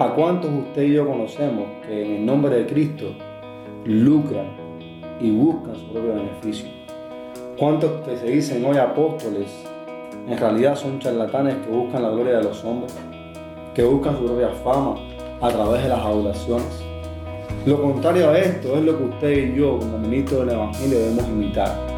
¿A cuántos usted y yo conocemos que en el nombre de Cristo lucran y buscan su propio beneficio? ¿Cuántos que se dicen hoy apóstoles en realidad son charlatanes que buscan la gloria de los hombres, que buscan su propia fama a través de las adoraciones? Lo contrario a esto es lo que usted y yo, como ministros del Evangelio, debemos imitar.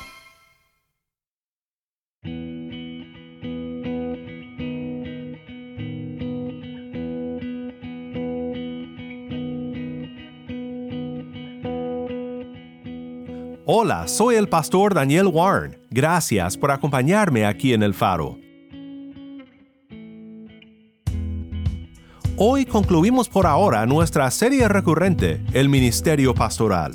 Hola, soy el pastor Daniel Warren. Gracias por acompañarme aquí en el faro. Hoy concluimos por ahora nuestra serie recurrente, El Ministerio Pastoral.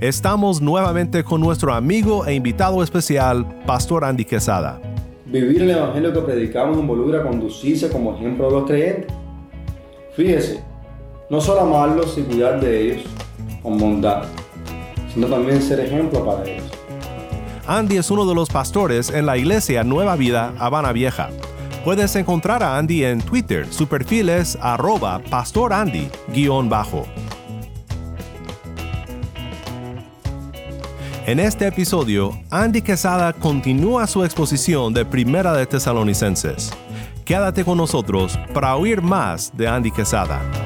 Estamos nuevamente con nuestro amigo e invitado especial, Pastor Andy Quesada. Vivir el Evangelio que predicamos involucra conducirse como ejemplo de los creyentes. Fíjese, no solo amarlos y cuidar de ellos con bondad, sino también ser ejemplo para ellos. Andy es uno de los pastores en la iglesia Nueva Vida Habana Vieja. Puedes encontrar a Andy en Twitter. Su perfil es arroba pastorandy-bajo. En este episodio, Andy Quesada continúa su exposición de Primera de Tesalonicenses. Quédate con nosotros para oír más de Andy Quesada.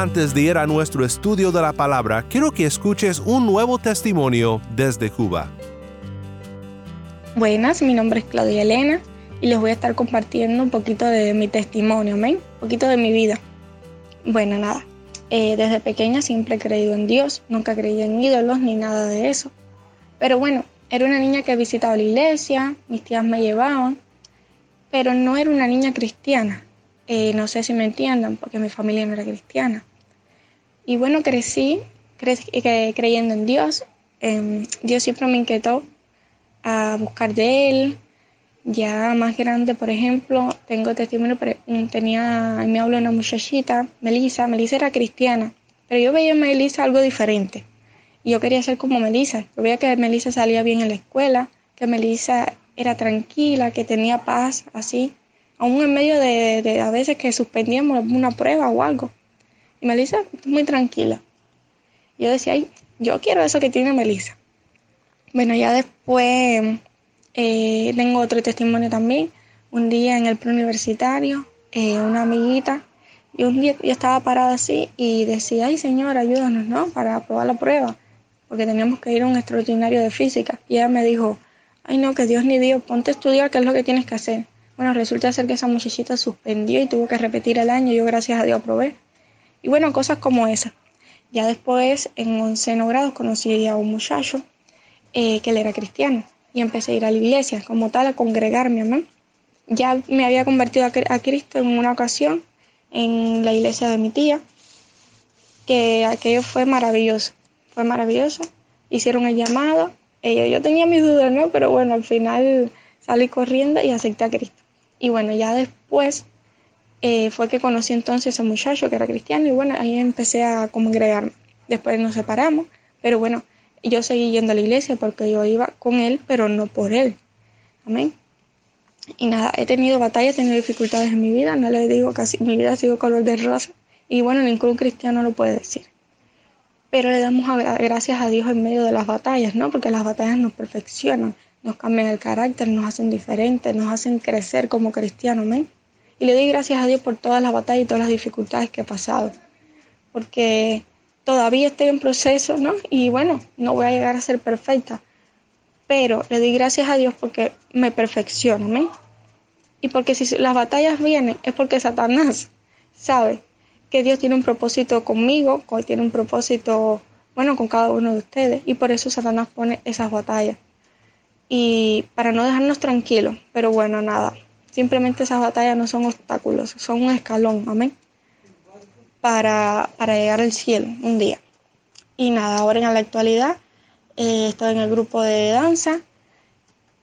Antes de ir a nuestro estudio de la palabra, quiero que escuches un nuevo testimonio desde Cuba. Buenas, mi nombre es Claudia Elena y les voy a estar compartiendo un poquito de mi testimonio, amén, un poquito de mi vida. Bueno, nada, eh, desde pequeña siempre he creído en Dios, nunca creí en ídolos ni nada de eso. Pero bueno, era una niña que visitaba la iglesia, mis tías me llevaban, pero no era una niña cristiana. Eh, no sé si me entiendan, porque mi familia no era cristiana. Y bueno, crecí creyendo en Dios. Dios siempre me inquietó a buscar de Él. Ya más grande, por ejemplo, tengo testimonio, tenía, me habló una muchachita, Melissa. Melissa era cristiana, pero yo veía en Melissa algo diferente. Y yo quería ser como Melissa. Yo veía que Melissa salía bien en la escuela, que Melissa era tranquila, que tenía paz, así aún en medio de, a veces que suspendíamos una prueba o algo. Y Melissa muy tranquila. Yo decía, ay, yo quiero eso que tiene Melissa. Bueno, ya después eh, tengo otro testimonio también. Un día en el preuniversitario, eh, una amiguita, y un día yo estaba parada así y decía, ay señor, ayúdanos, ¿no? Para aprobar la prueba, porque teníamos que ir a un extraordinario de física. Y ella me dijo, ay no, que Dios ni Dios, ponte a estudiar qué es lo que tienes que hacer. Bueno, resulta ser que esa muchachita suspendió y tuvo que repetir el año. Yo, gracias a Dios, aprobé. Y bueno, cosas como esas. Ya después, en onceno grado, conocí a un muchacho eh, que él era cristiano y empecé a ir a la iglesia, como tal, a congregarme, ¿no? Ya me había convertido a, Cristo en una ocasión en la iglesia de mi tía, que aquello fue maravilloso, fue maravilloso. Hicieron el llamado, eh, yo tenía mis dudas, ¿no? Pero bueno, al final salí corriendo y acepté a Cristo. Y bueno, ya después eh, fue que conocí entonces a un muchacho que era cristiano y bueno, ahí empecé a congregarme. Después nos separamos, pero bueno, yo seguí yendo a la iglesia porque yo iba con él, pero no por él. Amén. Y nada, he tenido batallas, he tenido dificultades en mi vida, no le digo casi, mi vida ha sido color de rosa. Y bueno, ningún cristiano lo puede decir. Pero le damos gracias a Dios en medio de las batallas, ¿no? Porque las batallas nos perfeccionan, nos cambian el carácter, nos hacen diferentes, nos hacen crecer como cristianos, ¿me? Y le doy gracias a Dios por todas las batallas y todas las dificultades que he pasado. Porque todavía estoy en proceso, ¿no? Y bueno, no voy a llegar a ser perfecta. Pero le doy gracias a Dios porque me perfecciona, ¿me? Y porque si las batallas vienen es porque Satanás sabe que Dios tiene un propósito conmigo, que tiene un propósito, bueno, con cada uno de ustedes. Y por eso Satanás pone esas batallas. Y para no dejarnos tranquilos. Pero bueno, nada. Simplemente esas batallas no son obstáculos, son un escalón, amén. Para, para llegar al cielo un día. Y nada, ahora en la actualidad eh, estoy en el grupo de danza.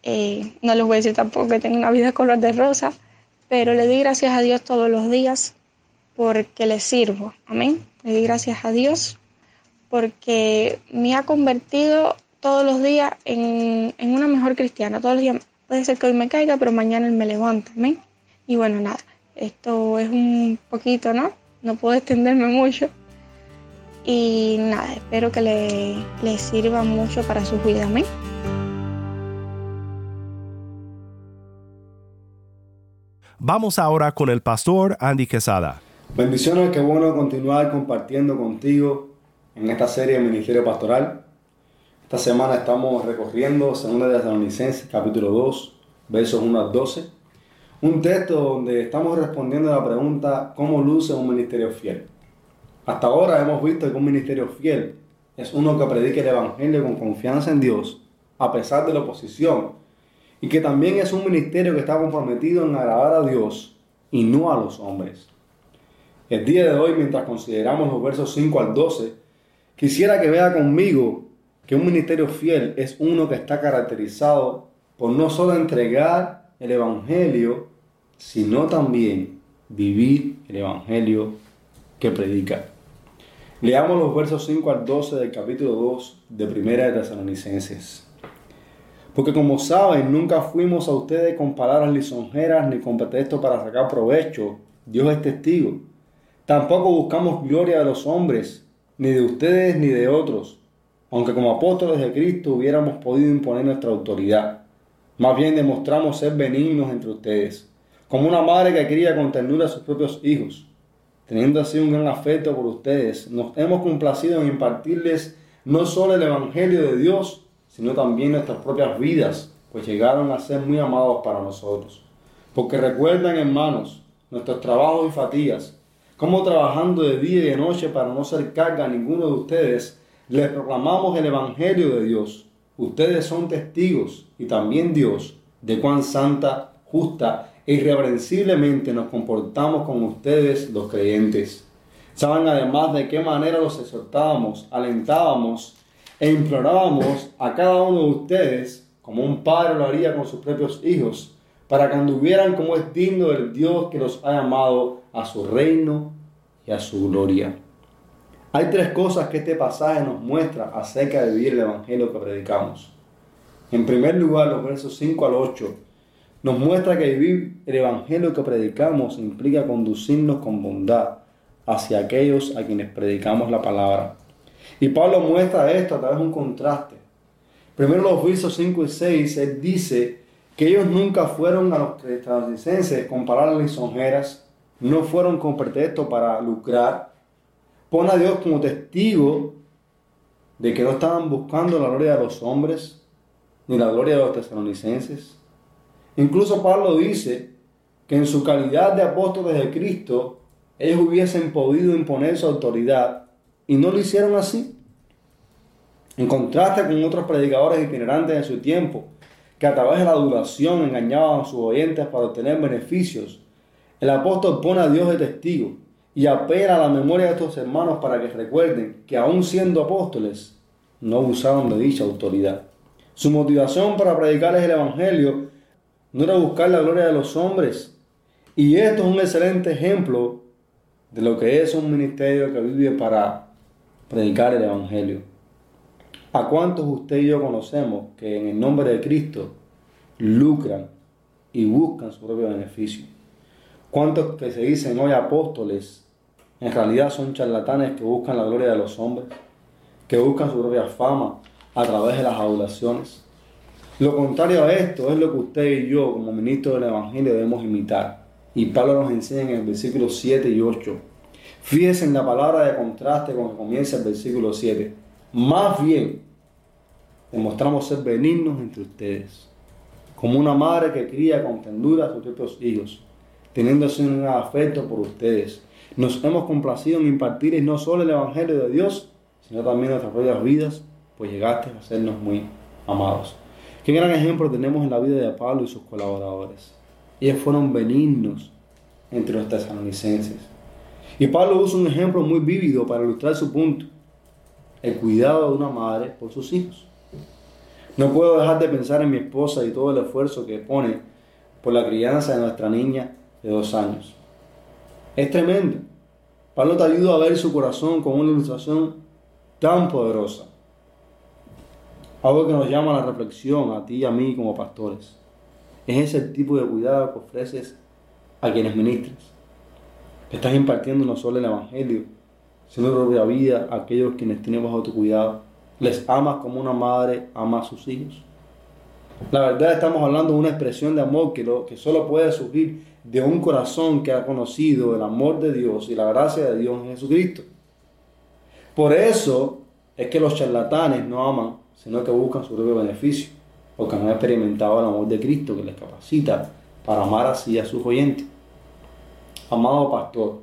Eh, no les voy a decir tampoco que tengo una vida color de rosa, pero le doy gracias a Dios todos los días porque le sirvo. Amén. Le doy gracias a Dios porque me ha convertido todos los días en, en, una mejor cristiana. Todos los días puede ser que hoy me caiga, pero mañana él me levanta. Amén. Y bueno, nada, esto es un poquito, ¿no? No puedo extenderme mucho. Y nada, espero que le, le sirva mucho para su vida. Amén. Vamos ahora con el pastor Andy Quesada. Bendiciones, qué bueno continuar compartiendo contigo en esta serie de Ministerio Pastoral. Esta semana estamos recorriendo 2 de Tesalonicenses, capítulo 2, versos 1 al 12. Un texto donde estamos respondiendo a la pregunta ¿cómo luce un ministerio fiel? Hasta ahora hemos visto que un ministerio fiel es uno que predique el Evangelio con confianza en Dios, a pesar de la oposición, y que también es un ministerio que está comprometido en agradar a Dios y no a los hombres. El día de hoy, mientras consideramos los versos 5 al 12, quisiera que vea conmigo que un ministerio fiel es uno que está caracterizado por no solo entregar el Evangelio, sino también vivir el Evangelio que predica. Leamos los versos 5 al 12 del capítulo 2 de Primera de Tesalonicenses. Porque como saben, nunca fuimos a ustedes con palabras lisonjeras ni con pretexto para sacar provecho. Dios es testigo. Tampoco buscamos gloria de los hombres, ni de ustedes ni de otros, aunque como apóstoles de Cristo hubiéramos podido imponer nuestra autoridad. Más bien demostramos ser benignos entre ustedes, como una madre que cría con ternura a sus propios hijos. Teniendo así un gran afecto por ustedes, nos hemos complacido en impartirles no solo el Evangelio de Dios, sino también nuestras propias vidas, pues llegaron a ser muy amados para nosotros. Porque recuerdan, hermanos, nuestros trabajos y fatigas, como trabajando de día y de noche para no ser carga a ninguno de ustedes, les proclamamos el Evangelio de Dios. Ustedes son testigos y también Dios de cuán santa, justa e irreprensiblemente nos comportamos con ustedes los creyentes. Saben además de qué manera los exhortábamos, alentábamos e implorábamos a cada uno de ustedes, como un padre lo haría con sus propios hijos, para que anduvieran como es digno del Dios que los ha llamado a su reino y a su gloria. Hay tres cosas que este pasaje nos muestra acerca de vivir el Evangelio que predicamos. En primer lugar, los versos 5 al 8 nos muestra que vivir el Evangelio que predicamos implica conducirnos con bondad hacia aquellos a quienes predicamos la palabra. Y Pablo muestra esto a través de un contraste. Primero los versos 5 y 6, él dice que ellos nunca fueron a los estadounidenses con palabras lisonjeras, no fueron con pretexto para lucrar. Pone a Dios como testigo de que no estaban buscando la gloria de los hombres ni la gloria de los tesalonicenses. Incluso Pablo dice que en su calidad de apóstoles de Cristo, ellos hubiesen podido imponer su autoridad y no lo hicieron así. En contraste con otros predicadores itinerantes en su tiempo, que a través de la duración engañaban a sus oyentes para obtener beneficios, el apóstol pone a Dios de testigo y apela a la memoria de estos hermanos para que recuerden que aún siendo apóstoles, no usaron de dicha autoridad. Su motivación para predicarles el Evangelio no era buscar la gloria de los hombres. Y esto es un excelente ejemplo de lo que es un ministerio que vive para predicar el Evangelio. ¿A cuántos usted y yo conocemos que en el nombre de Cristo lucran y buscan su propio beneficio? ¿Cuántos que se dicen hoy apóstoles en realidad son charlatanes que buscan la gloria de los hombres, que buscan su propia fama a través de las adulaciones? Lo contrario a esto es lo que usted y yo como ministros del Evangelio debemos imitar. Y Pablo nos enseña en el versículo 7 y 8. Fíjense en la palabra de contraste con que comienza el versículo 7. Más bien, demostramos ser benignos entre ustedes, como una madre que cría con tendura a sus propios hijos, teniendo así un afecto por ustedes. Nos hemos complacido en impartirles no solo el Evangelio de Dios, sino también nuestras propias vidas, pues llegaste a sernos muy amados. Qué gran ejemplo tenemos en la vida de Pablo y sus colaboradores. Ellos fueron benignos entre los tesalonicenses. Y Pablo usa un ejemplo muy vívido para ilustrar su punto. El cuidado de una madre por sus hijos. No puedo dejar de pensar en mi esposa y todo el esfuerzo que pone por la crianza de nuestra niña de dos años. Es tremendo. Pablo te ayuda a ver su corazón con una ilustración tan poderosa. Algo que nos llama a la reflexión a ti y a mí como pastores. Es ese tipo de cuidado que ofreces a quienes ministras. Estás impartiendo no solo el Evangelio, sino tu propia vida a aquellos quienes tienen bajo tu cuidado les amas como una madre ama a sus hijos. La verdad estamos hablando de una expresión de amor que, lo, que solo puede surgir de un corazón que ha conocido el amor de Dios y la gracia de Dios en Jesucristo. Por eso es que los charlatanes no aman, sino que buscan su propio beneficio, porque no han experimentado el amor de Cristo que les capacita para amar así a sus oyentes. Amado pastor,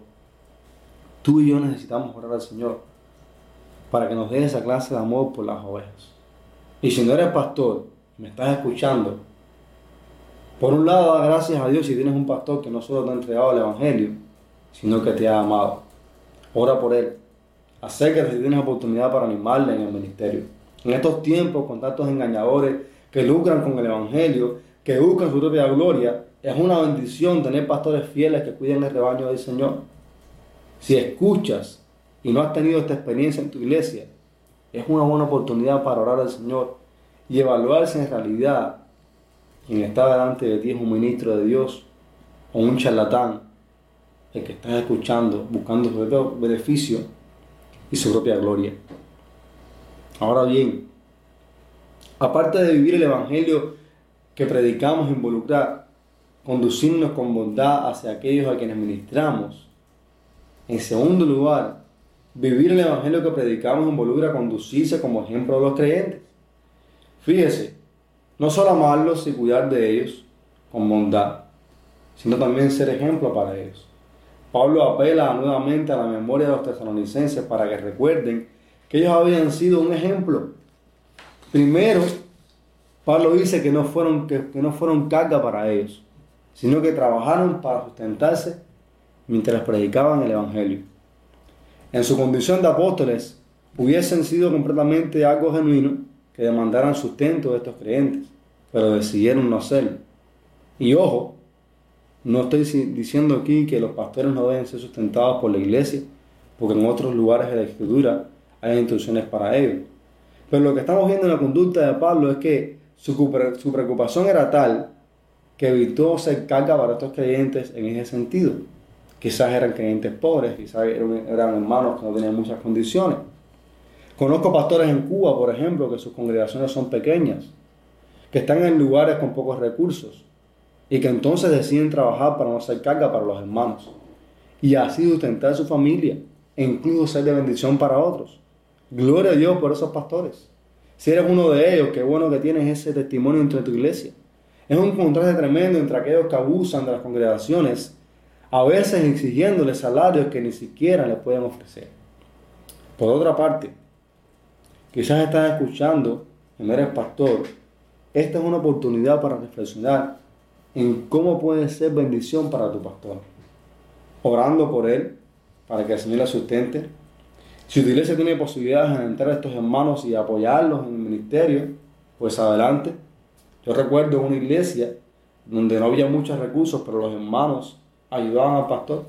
tú y yo necesitamos orar al Señor para que nos dé esa clase de amor por las ovejas. Y si no eres pastor, me estás escuchando, por un lado da gracias a Dios si tienes un pastor que no solo te ha entregado el Evangelio, sino que te ha amado. Ora por él. Acércate si tienes oportunidad para animarle en el ministerio. En estos tiempos, con tantos engañadores que lucran con el Evangelio, que buscan su propia gloria, es una bendición tener pastores fieles que cuiden el rebaño del Señor. Si escuchas y no has tenido esta experiencia en tu iglesia, es una buena oportunidad para orar al Señor y evaluar si en realidad quien está delante de ti es un ministro de Dios o un charlatán, el que estás escuchando, buscando su propio beneficio y su propia gloria. Ahora bien, aparte de vivir el Evangelio que predicamos, involucrar, conducirnos con bondad hacia aquellos a quienes ministramos, en segundo lugar, Vivir el Evangelio que predicamos involucra conducirse como ejemplo de los creyentes. Fíjese, no solo amarlos y cuidar de ellos con bondad, sino también ser ejemplo para ellos. Pablo apela nuevamente a la memoria de los tesalonicenses para que recuerden que ellos habían sido un ejemplo. Primero, Pablo dice que no fueron, que, no fueron carga para ellos, sino que trabajaron para sustentarse mientras predicaban el Evangelio en su condición de apóstoles, hubiesen sido completamente algo genuino que demandaran sustento de estos creyentes, pero decidieron no hacerlo. Y ojo, no estoy diciendo aquí que los pastores no deben ser sustentados por la iglesia, porque en otros lugares de la escritura hay instrucciones para ello. Pero lo que estamos viendo en la conducta de Pablo es que su, preocupación era tal que evitó ser carga para estos creyentes en ese sentido. Quizás eran creyentes pobres, quizás eran hermanos que no tenían muchas condiciones. Conozco pastores en Cuba, por ejemplo, que sus congregaciones son pequeñas, que están en lugares con pocos recursos y que entonces deciden trabajar para no ser carga para los hermanos y así sustentar su familia e incluso ser de bendición para otros. Gloria a Dios por esos pastores. Si eres uno de ellos, qué bueno que tienes ese testimonio entre tu iglesia. Es un contraste tremendo entre aquellos que abusan de las congregaciones a veces exigiéndole salarios que ni siquiera le pueden ofrecer. Por otra parte, quizás estás escuchando no eres pastor, esta es una oportunidad para reflexionar en cómo puede ser bendición para tu pastor. Orando por él, para que el Señor le sustente. Si tu iglesia tiene posibilidades de entrar a estos hermanos y apoyarlos en el ministerio, pues adelante. Yo recuerdo una iglesia donde no había muchos recursos, pero los hermanos ayudaban al pastor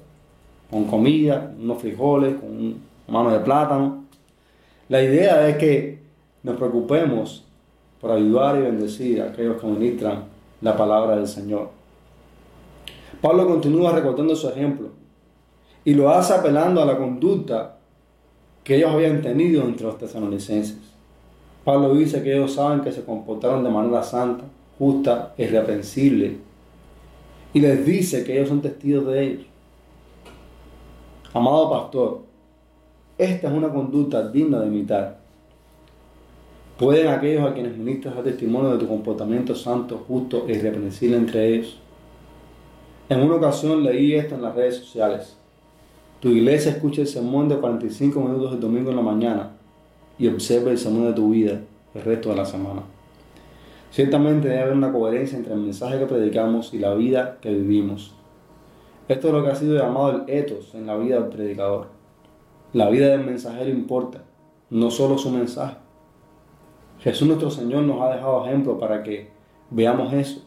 con comida, unos frijoles, con mano de plátano. La idea es que nos preocupemos por ayudar y bendecir a aquellos que ministran la palabra del Señor. Pablo continúa recordando su ejemplo y lo hace apelando a la conducta que ellos habían tenido entre los tesalonicenses. Pablo dice que ellos saben que se comportaron de manera santa, justa, irreprensible y les dice que ellos son testigos de ellos. Amado pastor, esta es una conducta digna de imitar. ¿Pueden aquellos a quienes ministras dar testimonio de tu comportamiento santo, justo e irreprensible entre ellos? En una ocasión leí esto en las redes sociales. Tu iglesia escucha el sermón de 45 minutos el domingo en la mañana y observa el sermón de tu vida el resto de la semana. Ciertamente debe haber una coherencia entre el mensaje que predicamos y la vida que vivimos. Esto es lo que ha sido llamado el etos en la vida del predicador. La vida del mensajero importa, no solo su mensaje. Jesús nuestro Señor nos ha dejado ejemplo para que veamos eso.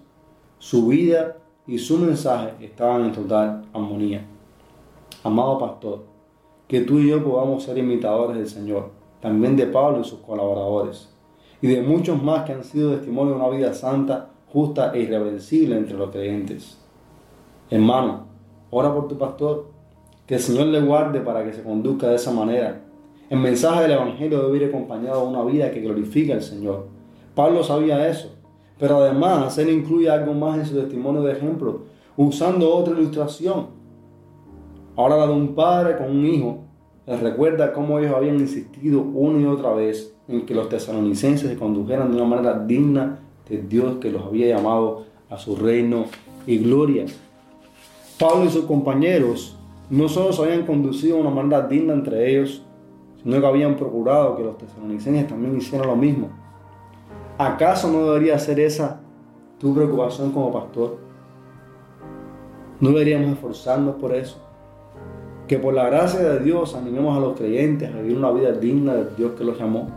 Su vida y su mensaje estaban en total armonía. Amado pastor, que tú y yo podamos ser imitadores del Señor, también de Pablo y sus colaboradores, y de muchos más que han sido testimonio de una vida santa, justa e irreversible entre los creyentes. Hermano, ora por tu pastor, que el Señor le guarde para que se conduzca de esa manera el mensaje del Evangelio debe ir acompañado de una vida que glorifica al Señor. Pablo sabía eso, pero además él incluye algo más en su testimonio de ejemplo, usando otra ilustración. Ahora la de un padre con un hijo, les recuerda cómo ellos habían insistido una y otra vez en que los tesalonicenses se condujeran de una manera digna de Dios que los había llamado a su reino y gloria. Pablo y sus compañeros no solo se habían conducido de una manera digna entre ellos, sino que habían procurado que los tesalonicenses también hicieran lo mismo. ¿Acaso no debería ser esa tu preocupación como pastor? ¿No deberíamos esforzarnos por eso? Que por la gracia de Dios animemos a los creyentes a vivir una vida digna del Dios que los llamó.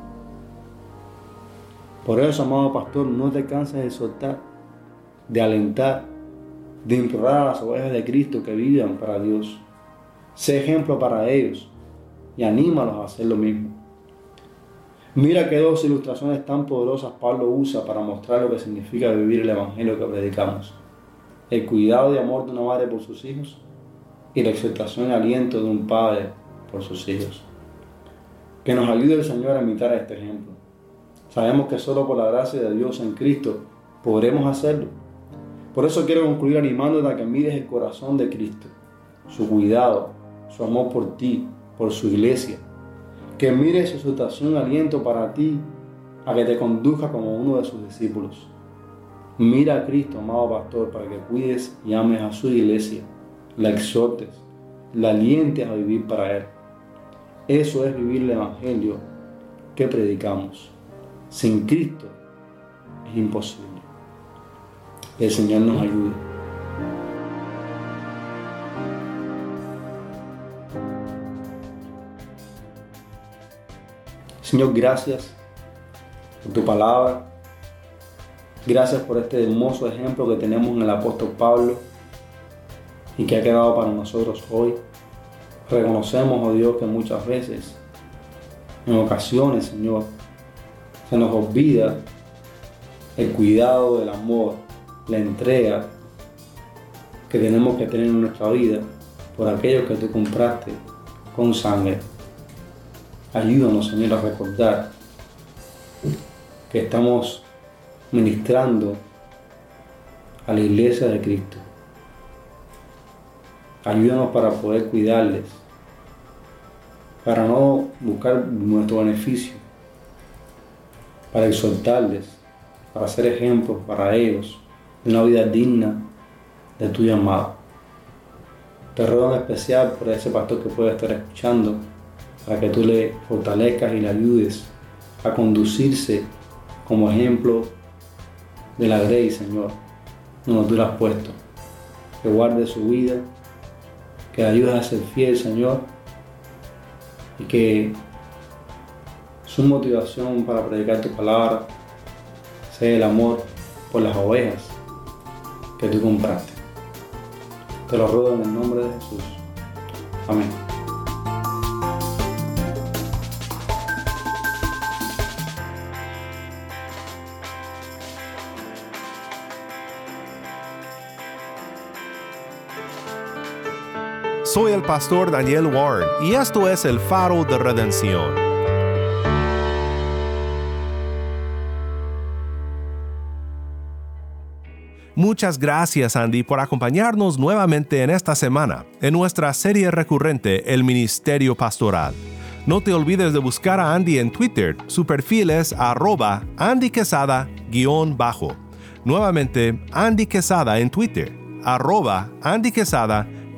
Por eso, amado pastor, no te canses de soltar, de alentar, de implorar a las ovejas de Cristo que vivan para Dios. Sé ejemplo para ellos y anímalos a hacer lo mismo. Mira qué dos ilustraciones tan poderosas Pablo usa para mostrar lo que significa vivir el Evangelio que predicamos. El cuidado y amor de una madre por sus hijos y la exaltación y aliento de un padre por sus hijos. Que nos ayude el Señor a imitar a este ejemplo. Sabemos que solo por la gracia de Dios en Cristo podremos hacerlo. Por eso quiero concluir animándote a que mires el corazón de Cristo, su cuidado, su amor por ti, por su iglesia. Que mire su situación aliento para ti, a que te conduzca como uno de sus discípulos. Mira a Cristo, amado pastor, para que cuides y ames a su iglesia, la exhortes, la alientes a vivir para Él. Eso es vivir el Evangelio que predicamos. Sin Cristo es imposible. El Señor nos ayude. Señor, gracias por tu palabra. Gracias por este hermoso ejemplo que tenemos en el apóstol Pablo y que ha quedado para nosotros hoy. Reconocemos, oh Dios, que muchas veces, en ocasiones, Señor, se nos olvida el cuidado, el amor, la entrega que tenemos que tener en nuestra vida por aquello que tú compraste con sangre. Ayúdanos, Señor, a recordar que estamos ministrando a la iglesia de Cristo. Ayúdanos para poder cuidarles, para no buscar nuestro beneficio, para exhortarles, para ser ejemplos para ellos de una vida digna de tu llamado. Te ruego en especial por ese pastor que puede estar escuchando para que tú le fortalezcas y le ayudes a conducirse como ejemplo de la grey, Señor, donde tú la has puesto. Que guarde su vida, que ayude a ser fiel, Señor, y que su motivación para predicar tu palabra sea el amor por las ovejas que tú compraste. Te lo ruego en el nombre de Jesús. Amén. Soy el pastor Daniel Warren y esto es el faro de redención. Muchas gracias Andy por acompañarnos nuevamente en esta semana, en nuestra serie recurrente El Ministerio Pastoral. No te olvides de buscar a Andy en Twitter, su perfil es arroba Andy bajo Nuevamente, Andy Quesada en Twitter, arroba Andy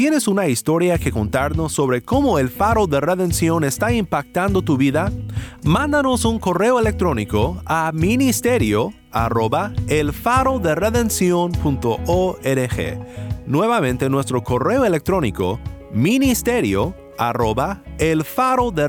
¿Tienes una historia que contarnos sobre cómo el faro de redención está impactando tu vida? Mándanos un correo electrónico a ministerio arroba el faro de Nuevamente nuestro correo electrónico ministerio arroba el faro de